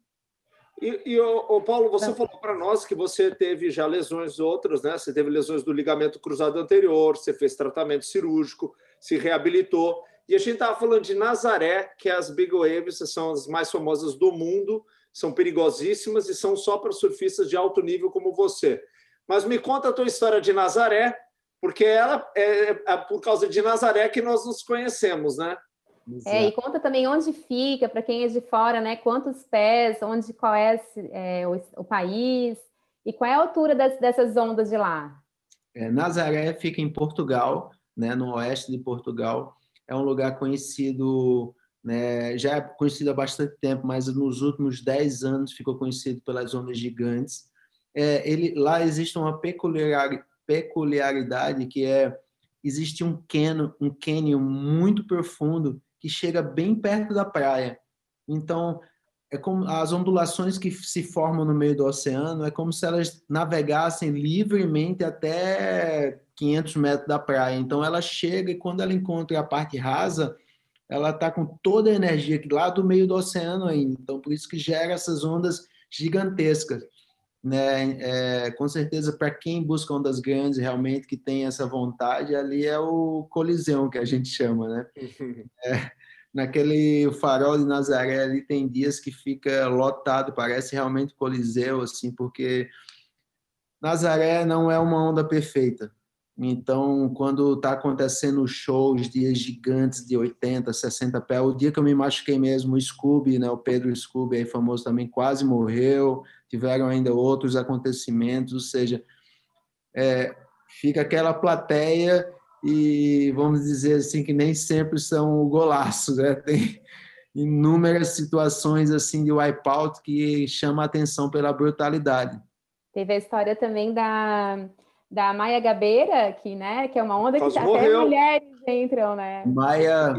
E, e o, Paulo, você é. falou para nós que você teve já lesões outras, né? Você teve lesões do ligamento cruzado anterior, você fez tratamento cirúrgico, se reabilitou. E a gente estava falando de Nazaré, que as Big Waves são as mais famosas do mundo, são perigosíssimas e são só para surfistas de alto nível como você. Mas me conta a tua história de Nazaré, porque ela é, é por causa de Nazaré que nós nos conhecemos, né? É, e conta também onde fica, para quem é de fora, né? Quantos pés, onde, qual é, é o, o, país e qual é a altura das, dessas ondas de lá? É, Nazaré fica em Portugal, né? No oeste de Portugal. É um lugar conhecido, né? Já é conhecido há bastante tempo, mas nos últimos 10 anos ficou conhecido pelas ondas gigantes. É, ele, lá existe uma peculiaridade, que é existe um canyon, um canyon muito profundo que chega bem perto da praia. Então, é como as ondulações que se formam no meio do oceano, é como se elas navegassem livremente até 500 metros da praia. Então, ela chega e quando ela encontra a parte rasa, ela está com toda a energia lá do meio do oceano ainda. Então, por isso que gera essas ondas gigantescas né? É, com certeza, para quem busca ondas grandes, realmente que tem essa vontade, ali é o Coliseu que a gente chama, né? *laughs* É, naquele farol de Nazaré ali tem dias que fica lotado, parece realmente Coliseu, assim, porque Nazaré não é uma onda perfeita. Então, quando está acontecendo shows, dias gigantes de 80, 60 pés, o dia que eu me machuquei mesmo, o Scooby, né, o Pedro Scooby, aí famoso também, quase morreu, tiveram ainda outros acontecimentos, ou seja, é, fica aquela plateia e vamos dizer assim que nem sempre são golaços, né? *laughs* Tem inúmeras situações assim de wipeout que chama a atenção pela brutalidade. Teve a história também da da Maia Gabeira, que, né, que é uma onda que até mulheres entram, né? Maia,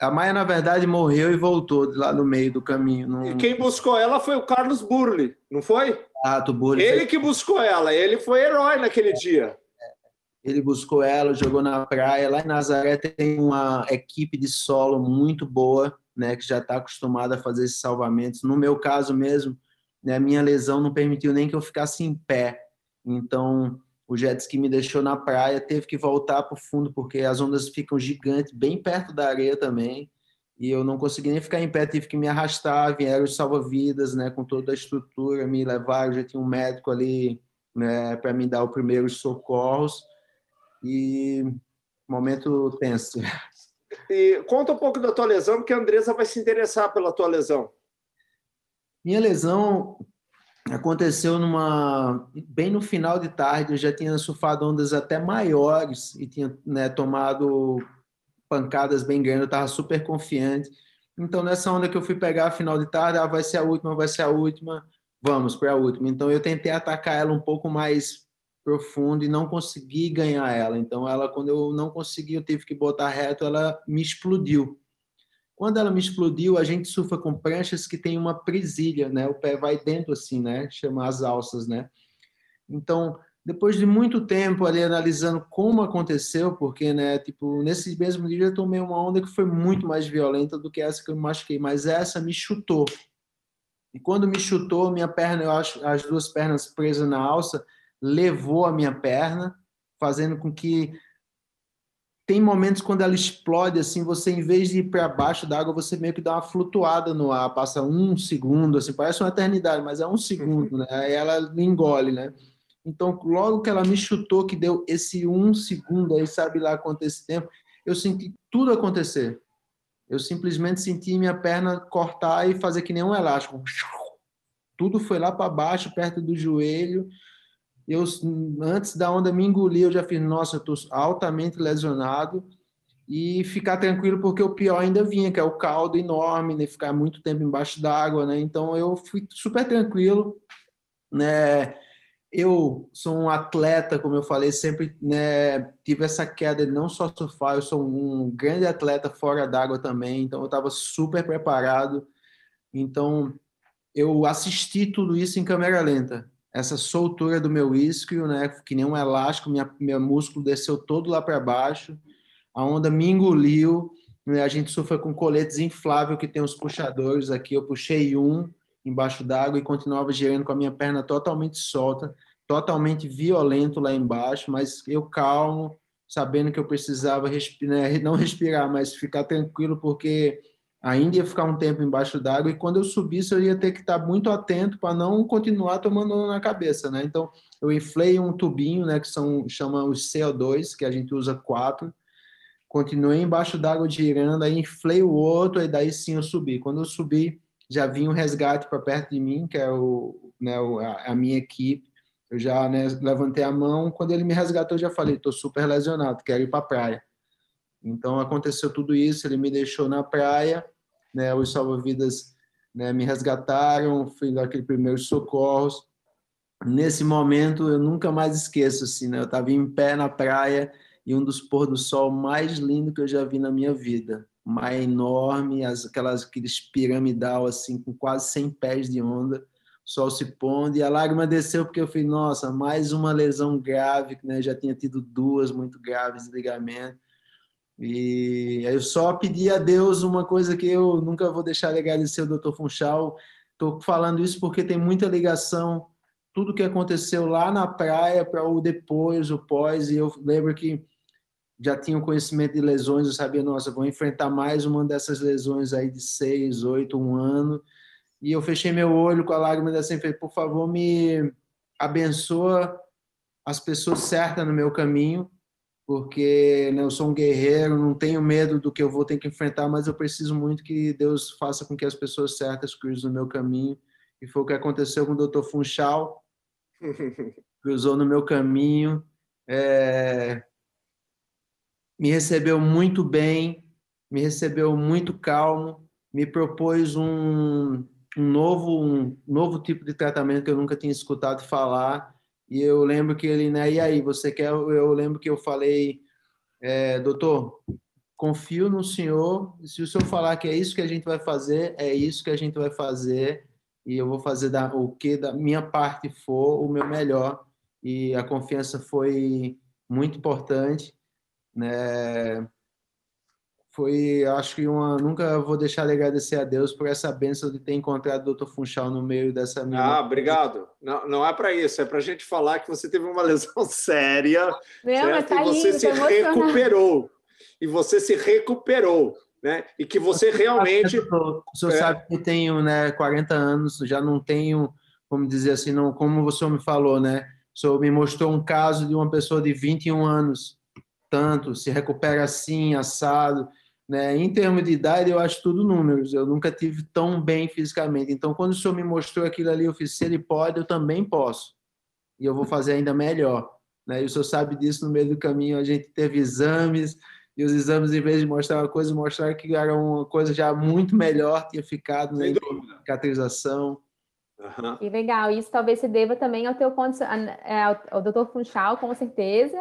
a Maia, na verdade, morreu e voltou lá no meio do caminho. No... E quem buscou ela foi o Carlos Burli, não foi? Ah, do Burli. Ele que buscou ela, ele foi herói naquele é. dia. Ele buscou ela, jogou na praia. Lá em Nazaré tem uma equipe de solo muito boa, né, que já está acostumada a fazer esses salvamentos. No meu caso mesmo, né, a minha lesão não permitiu nem que eu ficasse em pé. Então, o jet ski me deixou na praia, teve que voltar para o fundo porque as ondas ficam gigantes, bem perto da areia também, e eu não consegui nem ficar em pé, tive que me arrastar, vieram os salva-vidas, né, com toda a estrutura, me levaram, já tinha um médico ali, né, para me dar os primeiros socorros, e momento tenso. E conta um pouco da tua lesão, porque a Andresa vai se interessar pela tua lesão. Minha lesão aconteceu numa bem no final de tarde eu já tinha surfado ondas até maiores e tinha né, tomado pancadas bem grandes eu estava super confiante. Então nessa onda que eu fui pegar final de tarde ah, vai ser a última vai ser a última vamos para a última. Então eu tentei atacar ela um pouco mais profundo e não consegui ganhar ela. Então ela quando eu não consegui eu tive que botar reto ela me explodiu quando ela me explodiu, a gente surfa com pranchas que tem uma presilha, né? O pé vai dentro assim, né? Chama as alças, né? Então, depois de muito tempo ali analisando como aconteceu, porque, né, tipo, nesse mesmo dia eu tomei uma onda que foi muito mais violenta do que essa que eu me machuquei, mas essa me chutou. E quando me chutou, minha perna, eu acho, as duas pernas presas na alça, levou a minha perna, fazendo com que tem momentos quando ela explode, assim, você em vez de ir para baixo da água, você meio que dá uma flutuada no ar, passa um segundo, assim, parece uma eternidade, mas é um segundo, né? Aí ela engole, né? Então, logo que ela me chutou, que deu esse um segundo aí, sabe lá quanto esse tempo, eu senti tudo acontecer. Eu simplesmente senti minha perna cortar e fazer que nem um elástico. Tudo foi lá para baixo, perto do joelho. Eu, antes da onda me engolir, eu já fiz, nossa, eu estou altamente lesionado. E ficar tranquilo, porque o pior ainda vinha, que é o caldo enorme, né? ficar muito tempo embaixo d'água, né? Então eu fui super tranquilo, né? eu sou um atleta, como eu falei, sempre né, tive essa queda de não só surfar, eu sou um grande atleta fora d'água também, então eu estava super preparado. Então eu assisti tudo isso em câmera lenta. Essa soltura do meu isquio, né, que nem um elástico, minha, meu músculo desceu todo lá para baixo, a onda me engoliu. Né, a gente surfa com coletes infláveis que tem os puxadores aqui. Eu puxei um, embaixo d'água e continuava girando com a minha perna totalmente solta, totalmente violento lá embaixo, mas eu calmo, sabendo que eu precisava respirar, né, *laughs* não respirar, mas ficar tranquilo, porque ainda ia ficar um tempo embaixo d'água e quando eu subisse eu ia ter que estar muito atento para não continuar tomando na cabeça, né? Então eu inflei um tubinho, né, que são chama os CO2, que a gente usa quatro, continuei embaixo d'água girando, aí inflei o outro, e daí sim eu subi. Quando eu subi, já vinha um resgate para perto de mim, que é o, né, a minha equipe. Eu já né, levantei a mão. Quando ele me resgatou, eu já falei: estou super lesionado, quero ir para a praia. Então aconteceu tudo isso. Ele me deixou na praia. Né, os salva-vidas né, me resgataram. Fiz aquele primeiro socorros. Nesse momento, eu nunca mais esqueço. Assim, né, eu estava em pé na praia e um dos pôr do sol mais lindos que eu já vi na minha vida mar enorme, as, aquelas, aqueles piramidal, assim, com quase 100 pés de onda, sol se pondo, e a lágrima desceu porque eu falei, nossa, mais uma lesão grave, né? já tinha tido duas muito graves de ligamento, e eu só pedi a Deus uma coisa que eu nunca vou deixar de agradecer o Dr. Funchal, estou falando isso porque tem muita ligação, tudo que aconteceu lá na praia para o depois, o pós, e eu lembro que já tinham conhecimento de lesões, eu sabia, nossa, vou enfrentar mais uma dessas lesões aí de seis, oito, um ano. E eu fechei meu olho com a lágrima da assim, falei, por favor, me abençoa as pessoas certas no meu caminho, porque né, eu sou um guerreiro, não tenho medo do que eu vou ter que enfrentar, mas eu preciso muito que Deus faça com que as pessoas certas cruzem no meu caminho. E foi o que aconteceu com o Dr. Funchal, *laughs* cruzou no meu caminho. É, me recebeu muito bem, me recebeu muito calmo, me propôs um, um novo um novo tipo de tratamento que eu nunca tinha escutado falar e eu lembro que ele né e aí você quer eu lembro que eu falei é, doutor confio no senhor se o senhor falar que é isso que a gente vai fazer é isso que a gente vai fazer e eu vou fazer da, o que da minha parte for o meu melhor e a confiança foi muito importante né? Foi, acho que uma, nunca vou deixar de agradecer a Deus por essa benção de ter encontrado o Dr. Funchal no meio dessa minha. Ah, obrigado. Não, não é para isso, é para a gente falar que você teve uma lesão *laughs* séria não, tá e você lindo, se tá recuperou. E você se recuperou. Né? E que você realmente. O senhor é... sabe que eu tenho né, 40 anos, já não tenho, como dizer assim, não, como você me falou, né? O senhor me mostrou um caso de uma pessoa de 21 anos tanto, se recupera assim, assado. Né? Em termos de idade, eu acho tudo números. Eu nunca tive tão bem fisicamente. Então, quando o senhor me mostrou aquilo ali, eu fiz, se ele pode, eu também posso. E eu vou fazer ainda melhor. Né? E o senhor sabe disso, no meio do caminho a gente teve exames, e os exames, em vez de mostrar uma coisa, mostraram que era uma coisa já muito melhor, tinha ficado na né? cicatrização. Uhum. Que legal. Isso talvez se deva também ao teu é, ao, ao doutor Funchal, com certeza,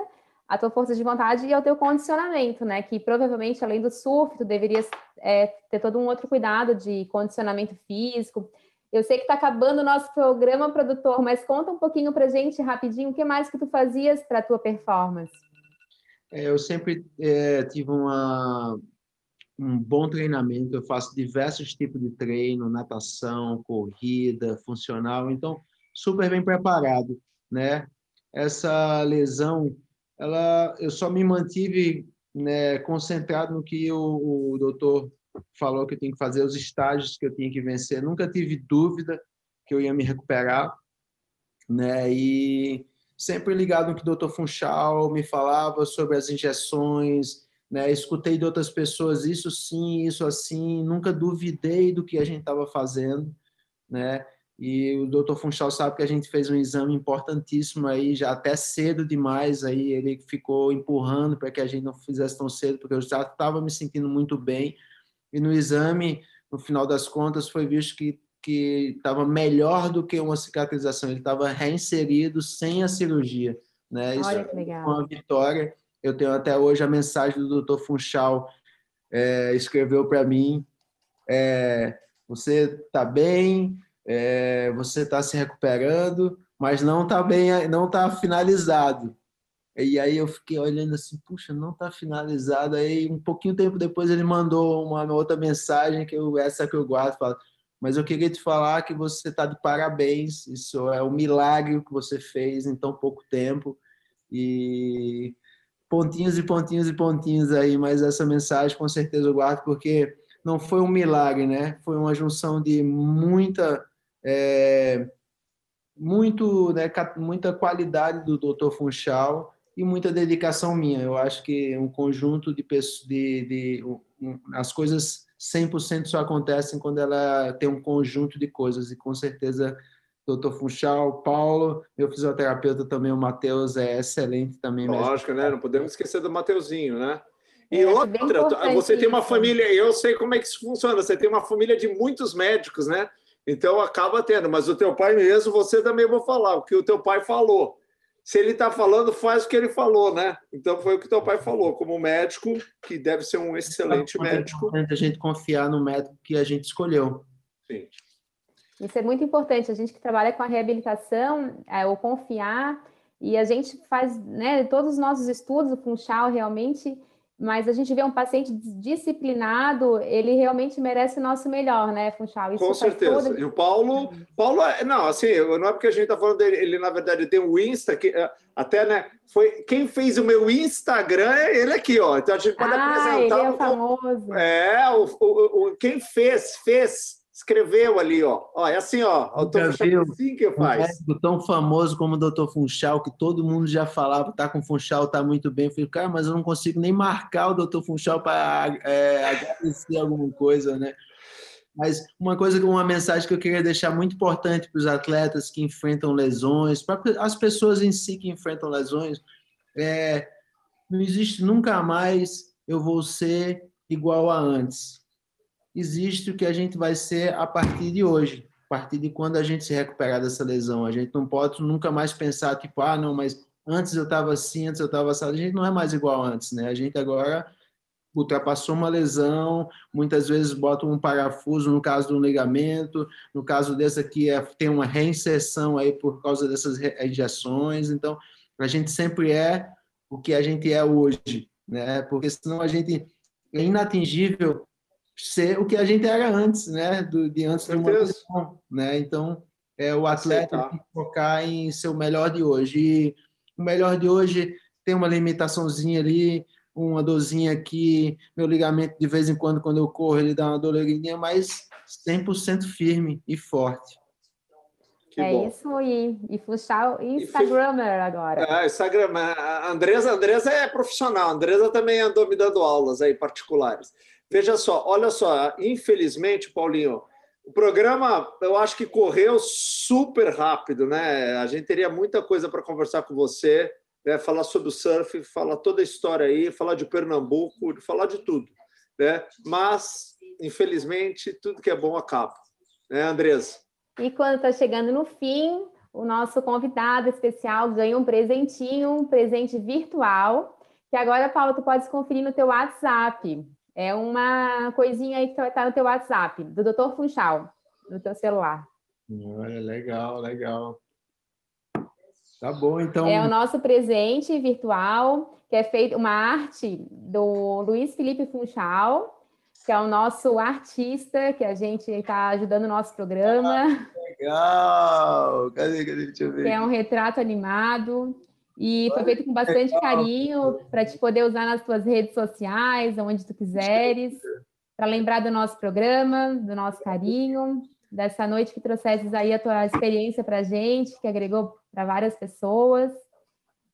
a tua força de vontade e ao teu condicionamento, né? Que provavelmente, além do surf, tu deverias é, ter todo um outro cuidado de condicionamento físico. Eu sei que está acabando o nosso programa, produtor, mas conta um pouquinho para gente rapidinho, o que mais que tu fazias para a tua performance? É, eu sempre é, tive uma, um bom treinamento, eu faço diversos tipos de treino, natação, corrida, funcional, então super bem preparado, né? Essa lesão, ela, eu só me mantive né, concentrado no que o, o doutor falou que eu tinha que fazer, os estágios que eu tinha que vencer. Nunca tive dúvida que eu ia me recuperar, né? E sempre ligado no que o doutor Funchal me falava sobre as injeções, né? Escutei de outras pessoas isso sim, isso assim, nunca duvidei do que a gente estava fazendo, né? E o doutor Funchal sabe que a gente fez um exame importantíssimo aí, já até cedo demais, aí ele ficou empurrando para que a gente não fizesse tão cedo, porque eu já estava me sentindo muito bem. E no exame, no final das contas, foi visto que que estava melhor do que uma cicatrização, ele estava reinserido sem a cirurgia. Né? Isso Olha que legal. uma vitória. Eu tenho até hoje a mensagem do Dr. Funchal, é, escreveu para mim: é, você está bem, é, você está se recuperando, mas não está bem, não está finalizado. E aí eu fiquei olhando assim, puxa, não está finalizado. Aí um pouquinho tempo depois ele mandou uma outra mensagem que eu, essa que eu guardo, fala, mas eu queria te falar que você está de parabéns. Isso é um milagre que você fez em tão pouco tempo e pontinhos e pontinhos e pontinhos aí, mas essa mensagem com certeza eu guardo porque não foi um milagre, né? Foi uma junção de muita é, muito, né, muita qualidade do Dr. Funchal e muita dedicação minha. Eu acho que um conjunto de pessoas, de, de um, as coisas 100% só acontecem quando ela tem um conjunto de coisas e com certeza doutor Funchal, Paulo, meu fisioterapeuta também, o Matheus, é excelente também. Lógico, né? Não podemos esquecer do Mateuzinho, né? E é, outra, você tem uma família, eu sei como é que isso funciona, você tem uma família de muitos médicos, né? Então acaba tendo, mas o teu pai mesmo, você também vou falar, o que o teu pai falou se ele está falando, faz o que ele falou, né? Então foi o que teu pai falou, como médico, que deve ser um excelente é médico. É a gente confiar no médico que a gente escolheu. Sim. Isso é muito importante. A gente que trabalha com a reabilitação, é, o confiar, e a gente faz, né, todos os nossos estudos, o Funchal realmente mas a gente vê um paciente disciplinado, ele realmente merece o nosso melhor, né, Funchal? Isso Com certeza. Toda... E o Paulo, Paulo, é, não, assim, não é porque a gente está falando dele, ele na verdade tem o Insta, que é, até, né, foi quem fez o meu Instagram é ele aqui, ó. Então a gente pode ah, apresentar. Ele é o famoso. É, o, o, o, quem fez, fez escreveu ali, ó. ó é assim, ó. O Funchal assim que faz. Um médico tão famoso como o doutor Funchal, que todo mundo já falava, tá com Funchal, tá muito bem. Eu falei, cara, mas eu não consigo nem marcar o doutor Funchal para é, agradecer alguma coisa, né? Mas uma coisa, uma mensagem que eu queria deixar muito importante para os atletas que enfrentam lesões, para as pessoas em si que enfrentam lesões, é, não existe nunca mais eu vou ser igual a antes existe o que a gente vai ser a partir de hoje, a partir de quando a gente se recuperar dessa lesão. A gente não pode nunca mais pensar, tipo, ah, não, mas antes eu estava assim, antes eu estava assim. A gente não é mais igual antes, né? A gente agora ultrapassou uma lesão, muitas vezes bota um parafuso no caso do ligamento, no caso desse aqui é, tem uma reinserção aí por causa dessas injeções, então a gente sempre é o que a gente é hoje, né? Porque senão a gente é inatingível ser o que a gente era antes, né? Do, de antes de uma lesão, né? Então, é, o atleta tem que focar em ser o melhor de hoje. E o melhor de hoje tem uma limitaçãozinha ali, uma dorzinha aqui, meu ligamento de vez em quando, quando eu corro, ele dá uma doleguinha, mas 100% firme e forte. Que é bom. isso, e, e puxar o Instagramer agora. É, Instagram. A Andresa, a Andresa é profissional, a Andresa também andou me dando aulas aí particulares. Veja só, olha só, infelizmente, Paulinho, o programa eu acho que correu super rápido, né? A gente teria muita coisa para conversar com você, né? falar sobre o surf, falar toda a história aí, falar de Pernambuco, falar de tudo, né? Mas, infelizmente, tudo que é bom acaba, né, Andresa? E quando está chegando no fim, o nosso convidado especial ganha um presentinho, um presente virtual, que agora, Paulo, tu pode conferir no teu WhatsApp. É uma coisinha aí que está no teu WhatsApp, do Dr. Funchal, no teu celular. Olha, legal, legal. Tá bom, então. É o nosso presente virtual, que é feito uma arte do Luiz Felipe Funchal, que é o nosso artista, que a gente está ajudando o nosso programa. legal! Cadê, cadê? Deixa eu ver. Que é um retrato animado. E foi feito com bastante carinho para te poder usar nas tuas redes sociais, onde tu quiseres, para lembrar do nosso programa, do nosso carinho, dessa noite que trouxesses aí a tua experiência para a gente, que agregou para várias pessoas.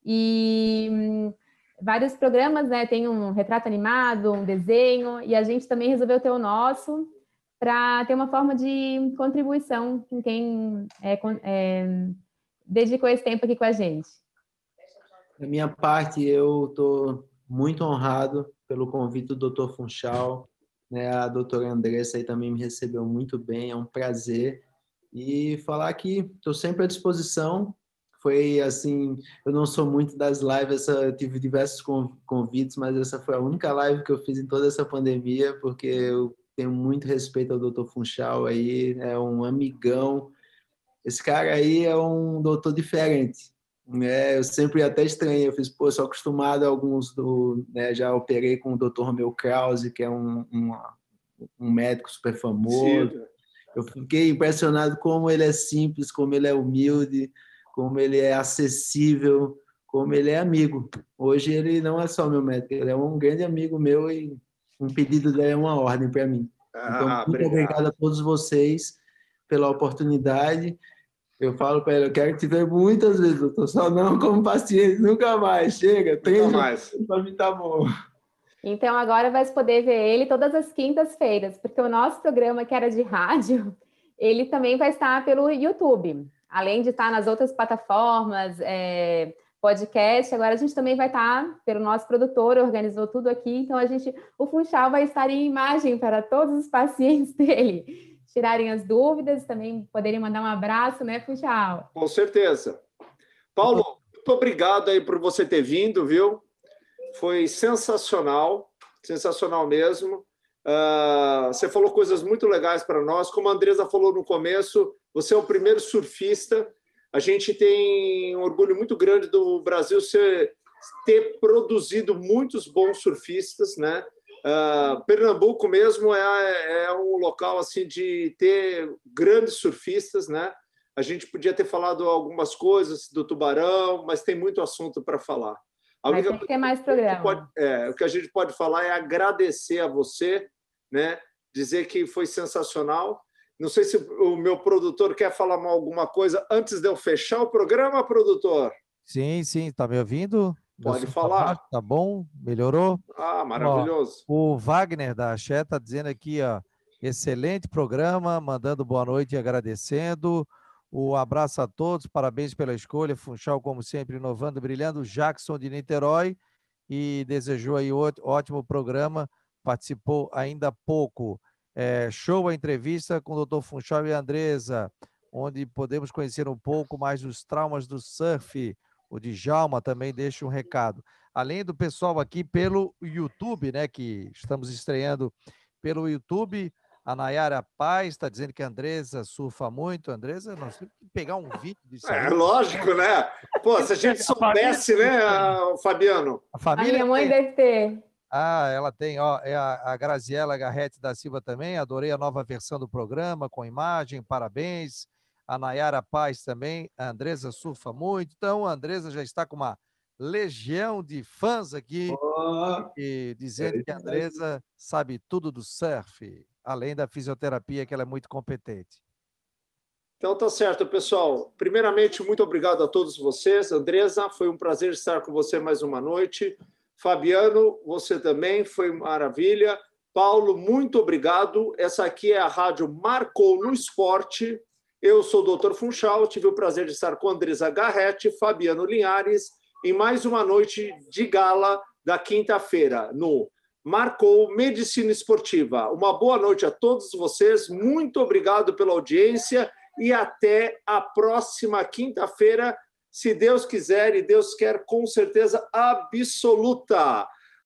E hum, vários programas, né? Tem um retrato animado, um desenho, e a gente também resolveu ter o nosso para ter uma forma de contribuição com quem é, é, dedicou esse tempo aqui com a gente. Da minha parte, eu estou muito honrado pelo convite do Dr. Funchal. Né? A doutora Andressa aí também me recebeu muito bem, é um prazer. E falar que estou sempre à disposição foi assim, eu não sou muito das lives, eu tive diversos convites, mas essa foi a única live que eu fiz em toda essa pandemia, porque eu tenho muito respeito ao Dr. Funchal aí, é um amigão. Esse cara aí é um doutor diferente. Né? Eu sempre até estranhei, eu fiz, pô, sou acostumado a alguns do, né, já operei com o Dr. Romeu Krause, que é um, um, um médico super famoso. Sim. Eu fiquei impressionado como ele é simples, como ele é humilde, como ele é acessível, como ele é amigo. Hoje ele não é só meu médico, ele é um grande amigo meu e um pedido dele é uma ordem para mim. Então, ah, muito obrigado. obrigado a todos vocês pela oportunidade. Eu falo para ele, eu quero te ver muitas vezes, doutor, só não como paciente, nunca mais. Chega, treino *laughs* para mim tá bom. Então agora vai poder ver ele todas as quintas-feiras, porque o nosso programa que era de rádio, *laughs* ele também vai estar pelo YouTube além de estar nas outras plataformas, é, podcast, agora a gente também vai estar pelo nosso produtor, organizou tudo aqui, então a gente, o Funchal vai estar em imagem para todos os pacientes *laughs* dele tirarem as dúvidas, também poderem mandar um abraço, né, Funchal? Com certeza. Paulo, muito obrigado aí por você ter vindo, viu? Foi sensacional, sensacional mesmo. Uh, você falou coisas muito legais para nós. Como a Andresa falou no começo, você é o primeiro surfista. A gente tem um orgulho muito grande do Brasil ser, ter produzido muitos bons surfistas, né? Uh, Pernambuco mesmo é, é um local assim de ter grandes surfistas, né? A gente podia ter falado algumas coisas do tubarão, mas tem muito assunto para falar. A única tem que ter mais programa. Pode, é, o que a gente pode falar é agradecer a você, né? Dizer que foi sensacional não sei se o meu produtor quer falar alguma coisa antes de eu fechar o programa, produtor. Sim, sim, está me ouvindo? Pode falar. Tá, tá bom? Melhorou? Ah, maravilhoso. Ó, o Wagner da Axé está dizendo aqui, ó, excelente programa, mandando boa noite e agradecendo. O abraço a todos, parabéns pela escolha. Funchal, como sempre, inovando, brilhando. Jackson de Niterói e desejou aí ótimo programa. Participou ainda pouco. É, show a entrevista com o Dr. Funchal e a Andresa, onde podemos conhecer um pouco mais dos traumas do surf. O Djalma também deixa um recado. Além do pessoal aqui pelo YouTube, né, que estamos estreando pelo YouTube, a Nayara Paz está dizendo que a Andresa surfa muito. Andresa, nós temos que pegar um vídeo disso. É lógico, né? Pô, se a gente soubesse, né, Fabiano? A família. A minha mãe deve ter. Ah, ela tem, ó, é a, a Graziela Garrete da Silva também, adorei a nova versão do programa, com imagem, parabéns. A Nayara Paz também, a Andresa surfa muito, então a Andresa já está com uma legião de fãs aqui, oh, e dizendo é que a Andresa sabe tudo do surf, além da fisioterapia, que ela é muito competente. Então tá certo, pessoal. Primeiramente, muito obrigado a todos vocês. Andresa, foi um prazer estar com você mais uma noite. Fabiano, você também foi maravilha. Paulo, muito obrigado. Essa aqui é a Rádio Marcou no Esporte. Eu sou o Dr. Funchal, tive o prazer de estar com Andresa Garrete, Fabiano Linhares, em mais uma noite de gala da quinta-feira, no Marcou Medicina Esportiva. Uma boa noite a todos vocês, muito obrigado pela audiência e até a próxima quinta-feira se Deus quiser, e Deus quer com certeza absoluta.